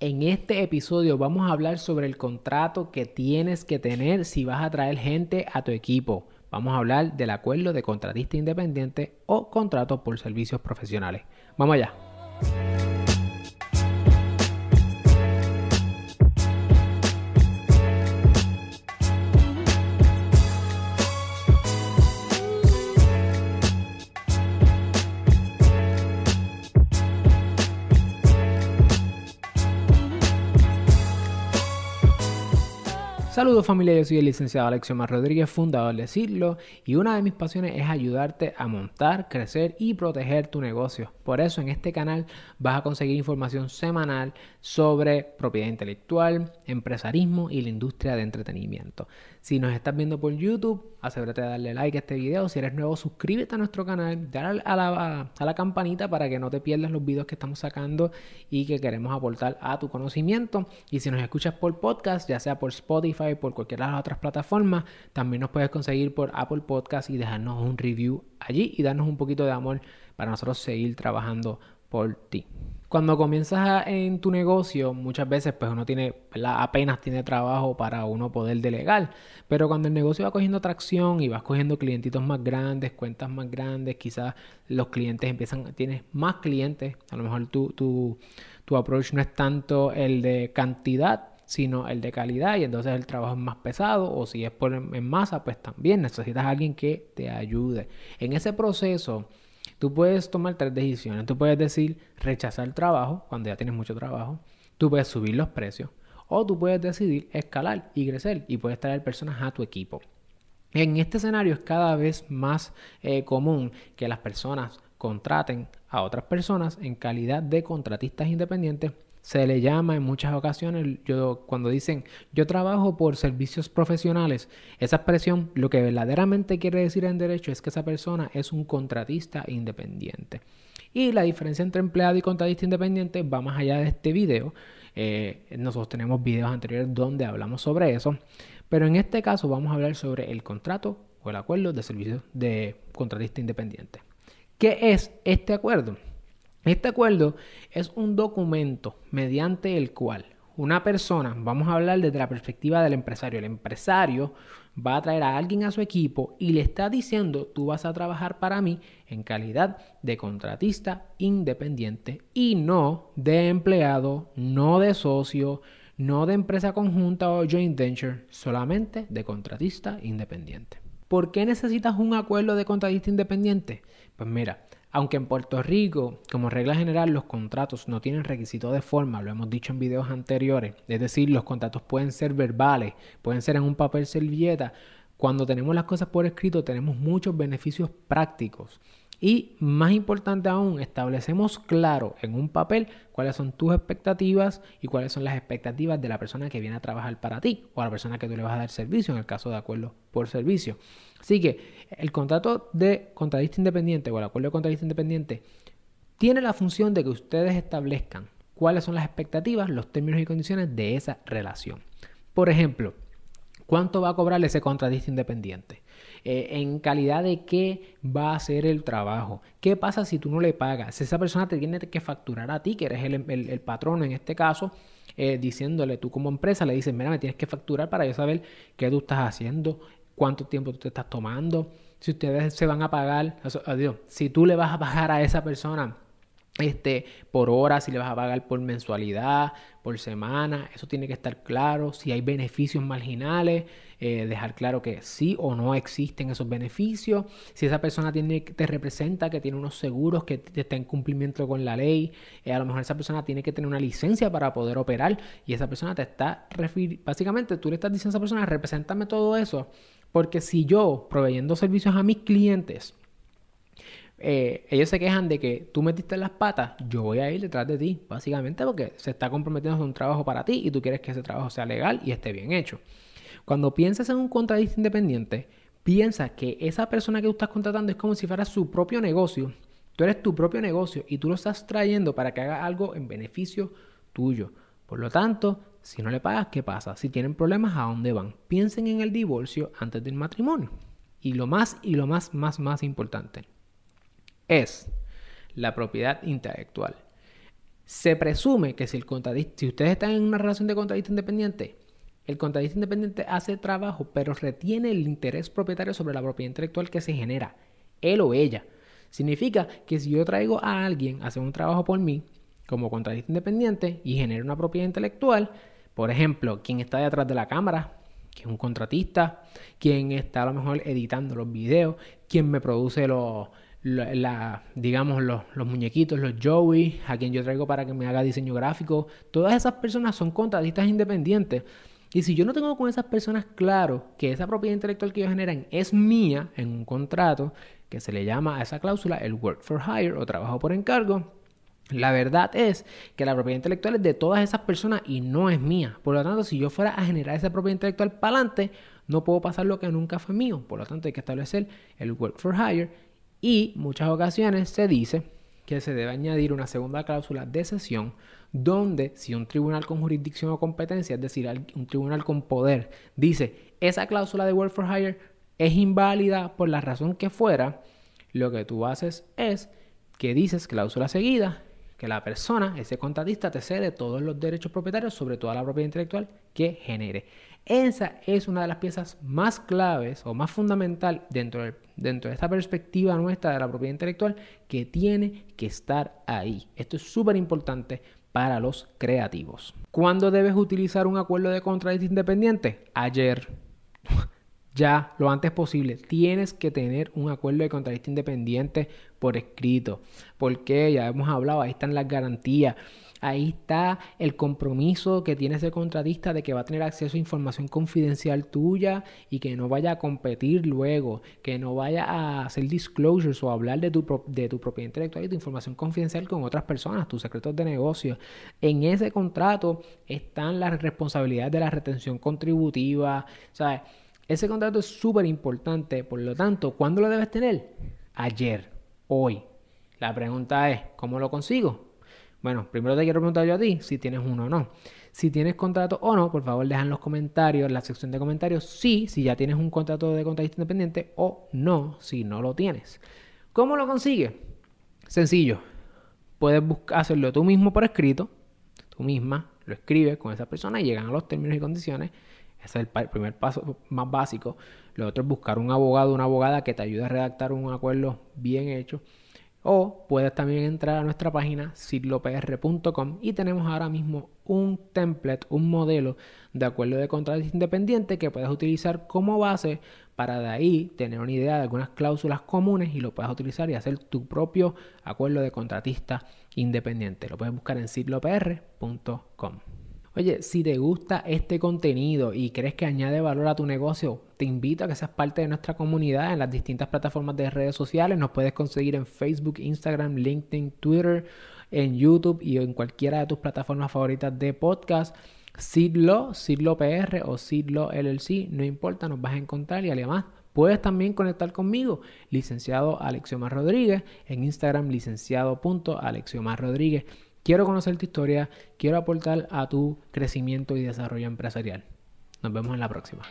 En este episodio vamos a hablar sobre el contrato que tienes que tener si vas a traer gente a tu equipo. Vamos a hablar del acuerdo de contratista independiente o contrato por servicios profesionales. Vamos allá. Saludos familia, yo soy el licenciado Alexio Mar Rodríguez, fundador de Cirlo, y una de mis pasiones es ayudarte a montar, crecer y proteger tu negocio. Por eso en este canal vas a conseguir información semanal sobre propiedad intelectual, empresarismo y la industria de entretenimiento. Si nos estás viendo por YouTube, asegúrate de darle like a este video. Si eres nuevo, suscríbete a nuestro canal, dale a la, campanita para que no te pierdas los videos que estamos sacando y que queremos aportar a tu conocimiento. Y si nos escuchas por podcast, ya sea por Spotify, por cualquiera de las otras plataformas, también nos puedes conseguir por Apple Podcast y dejarnos un review allí y darnos un poquito de amor para nosotros seguir trabajando por ti. Cuando comienzas en tu negocio, muchas veces pues uno tiene, apenas tiene trabajo para uno poder delegar, pero cuando el negocio va cogiendo tracción y vas cogiendo clientitos más grandes, cuentas más grandes, quizás los clientes empiezan, tienes más clientes, a lo mejor tu, tu, tu approach no es tanto el de cantidad, sino el de calidad. Y entonces el trabajo es más pesado o si es por en masa, pues también necesitas a alguien que te ayude. En ese proceso Tú puedes tomar tres decisiones. Tú puedes decir rechazar el trabajo cuando ya tienes mucho trabajo. Tú puedes subir los precios. O tú puedes decidir escalar y crecer y puedes traer personas a tu equipo. En este escenario es cada vez más eh, común que las personas contraten a otras personas en calidad de contratistas independientes se le llama en muchas ocasiones, yo, cuando dicen yo trabajo por servicios profesionales, esa expresión lo que verdaderamente quiere decir en derecho es que esa persona es un contratista independiente. Y la diferencia entre empleado y contratista independiente va más allá de este video. Eh, nosotros tenemos videos anteriores donde hablamos sobre eso, pero en este caso vamos a hablar sobre el contrato o el acuerdo de servicios de contratista independiente. ¿Qué es este acuerdo? Este acuerdo es un documento mediante el cual una persona, vamos a hablar desde la perspectiva del empresario, el empresario va a traer a alguien a su equipo y le está diciendo, tú vas a trabajar para mí en calidad de contratista independiente y no de empleado, no de socio, no de empresa conjunta o joint venture, solamente de contratista independiente. ¿Por qué necesitas un acuerdo de contratista independiente? Pues mira, aunque en Puerto Rico, como regla general, los contratos no tienen requisito de forma, lo hemos dicho en videos anteriores, es decir, los contratos pueden ser verbales, pueden ser en un papel servilleta. Cuando tenemos las cosas por escrito tenemos muchos beneficios prácticos. Y más importante aún, establecemos claro en un papel cuáles son tus expectativas y cuáles son las expectativas de la persona que viene a trabajar para ti o a la persona que tú le vas a dar servicio en el caso de acuerdo por servicio. Así que el contrato de contratista independiente o el acuerdo de contratista independiente tiene la función de que ustedes establezcan cuáles son las expectativas, los términos y condiciones de esa relación. Por ejemplo, ¿cuánto va a cobrar ese contratista independiente? Eh, en calidad de qué va a hacer el trabajo. ¿Qué pasa si tú no le pagas? Si esa persona te tiene que facturar a ti, que eres el, el, patrono en este caso, eh, diciéndole tú como empresa, le dices, mira, me tienes que facturar para yo saber qué tú estás haciendo, cuánto tiempo tú te estás tomando, si ustedes se van a pagar, adiós, si tú le vas a pagar a esa persona este, por hora, si le vas a pagar por mensualidad, por semana, eso tiene que estar claro, si hay beneficios marginales, eh, dejar claro que sí o no existen esos beneficios, si esa persona tiene, te representa que tiene unos seguros que está en cumplimiento con la ley, eh, a lo mejor esa persona tiene que tener una licencia para poder operar y esa persona te está básicamente tú le estás diciendo a esa persona, represéntame todo eso, porque si yo proveyendo servicios a mis clientes, eh, ellos se quejan de que tú metiste las patas, yo voy a ir detrás de ti, básicamente porque se está comprometiendo a un trabajo para ti y tú quieres que ese trabajo sea legal y esté bien hecho. Cuando piensas en un contratista independiente, piensa que esa persona que tú estás contratando es como si fuera su propio negocio. Tú eres tu propio negocio y tú lo estás trayendo para que haga algo en beneficio tuyo. Por lo tanto, si no le pagas, ¿qué pasa? Si tienen problemas, ¿a dónde van? Piensen en el divorcio antes del matrimonio. Y lo más y lo más, más, más importante es la propiedad intelectual. Se presume que si el contratista, si ustedes están en una relación de contratista independiente, el contratista independiente hace trabajo, pero retiene el interés propietario sobre la propiedad intelectual que se genera, él o ella. Significa que si yo traigo a alguien a hacer un trabajo por mí, como contratista independiente, y genera una propiedad intelectual, por ejemplo, quien está detrás de la cámara, que es un contratista, quien está a lo mejor editando los videos, quien me produce los, digamos, los, los, muñequitos, los Joey, a quien yo traigo para que me haga diseño gráfico. Todas esas personas son contratistas independientes. Y si yo no tengo con esas personas claro que esa propiedad intelectual que ellos generan es mía en un contrato, que se le llama a esa cláusula el work for hire o trabajo por encargo, la verdad es que la propiedad intelectual es de todas esas personas y no es mía. Por lo tanto, si yo fuera a generar esa propiedad intelectual para adelante, no puedo pasar lo que nunca fue mío. Por lo tanto, hay que establecer el work for hire y muchas ocasiones se dice que se debe añadir una segunda cláusula de cesión donde si un tribunal con jurisdicción o competencia, es decir, un tribunal con poder, dice esa cláusula de work for hire es inválida por la razón que fuera, lo que tú haces es que dices cláusula seguida que la persona, ese contratista, te cede todos los derechos propietarios sobre toda la propiedad intelectual que genere. Esa es una de las piezas más claves o más fundamental dentro de, esta perspectiva nuestra de la propiedad intelectual que tiene que estar ahí. Esto es súper importante para los creativos. ¿Cuándo debes utilizar un acuerdo de contratista independiente? Ayer. ya, lo antes posible. Tienes que tener un acuerdo de contratista independiente por escrito. Porque ya hemos hablado, ahí están las garantías. Ahí está el compromiso que tiene ese contratista de que va a tener acceso a información confidencial tuya y que no vaya a competir luego, que no vaya a hacer disclosures o hablar de tu, de tu propiedad intelectual y tu información confidencial con otras personas, tus secretos de negocio. En ese contrato están las responsabilidades de la retención contributiva. ¿sabes? Ese contrato es súper importante, por lo tanto, ¿cuándo lo debes tener? Ayer, hoy. La pregunta es, ¿cómo lo consigo? Bueno, primero te quiero preguntar yo a ti si tienes uno o no. Si tienes contrato o no, por favor deja en los comentarios, en la sección de comentarios, sí, si ya tienes un contrato de contratista independiente o no, si no lo tienes. ¿Cómo lo consigues? Sencillo. Puedes hacerlo tú mismo por escrito, tú misma lo escribes con esa persona y llegan a los términos y condiciones. Ese es el primer paso más básico. Lo otro es buscar un abogado una abogada que te ayude a redactar un acuerdo bien hecho o puedes también entrar a nuestra página siglopr.com y tenemos ahora mismo un template, un modelo de acuerdo de contrato independiente que puedes utilizar como base para de ahí tener una idea de algunas cláusulas comunes y lo puedes utilizar y hacer tu propio acuerdo de contratista independiente. Lo puedes buscar en siglopr.com. Oye, si te gusta este contenido y crees que añade valor a tu negocio, te invito a que seas parte de nuestra comunidad en las distintas plataformas de redes sociales. Nos puedes conseguir en Facebook, Instagram, LinkedIn, Twitter, en YouTube y en cualquiera de tus plataformas favoritas de podcast. Sidlo, Sidlo PR o Sidlo LLC, no importa, nos vas a encontrar y además Puedes también conectar conmigo, licenciado Alexiomar Rodríguez, en Instagram licenciado.alexiomar Rodríguez. Quiero conocer tu historia, quiero aportar a tu crecimiento y desarrollo empresarial. Nos vemos en la próxima.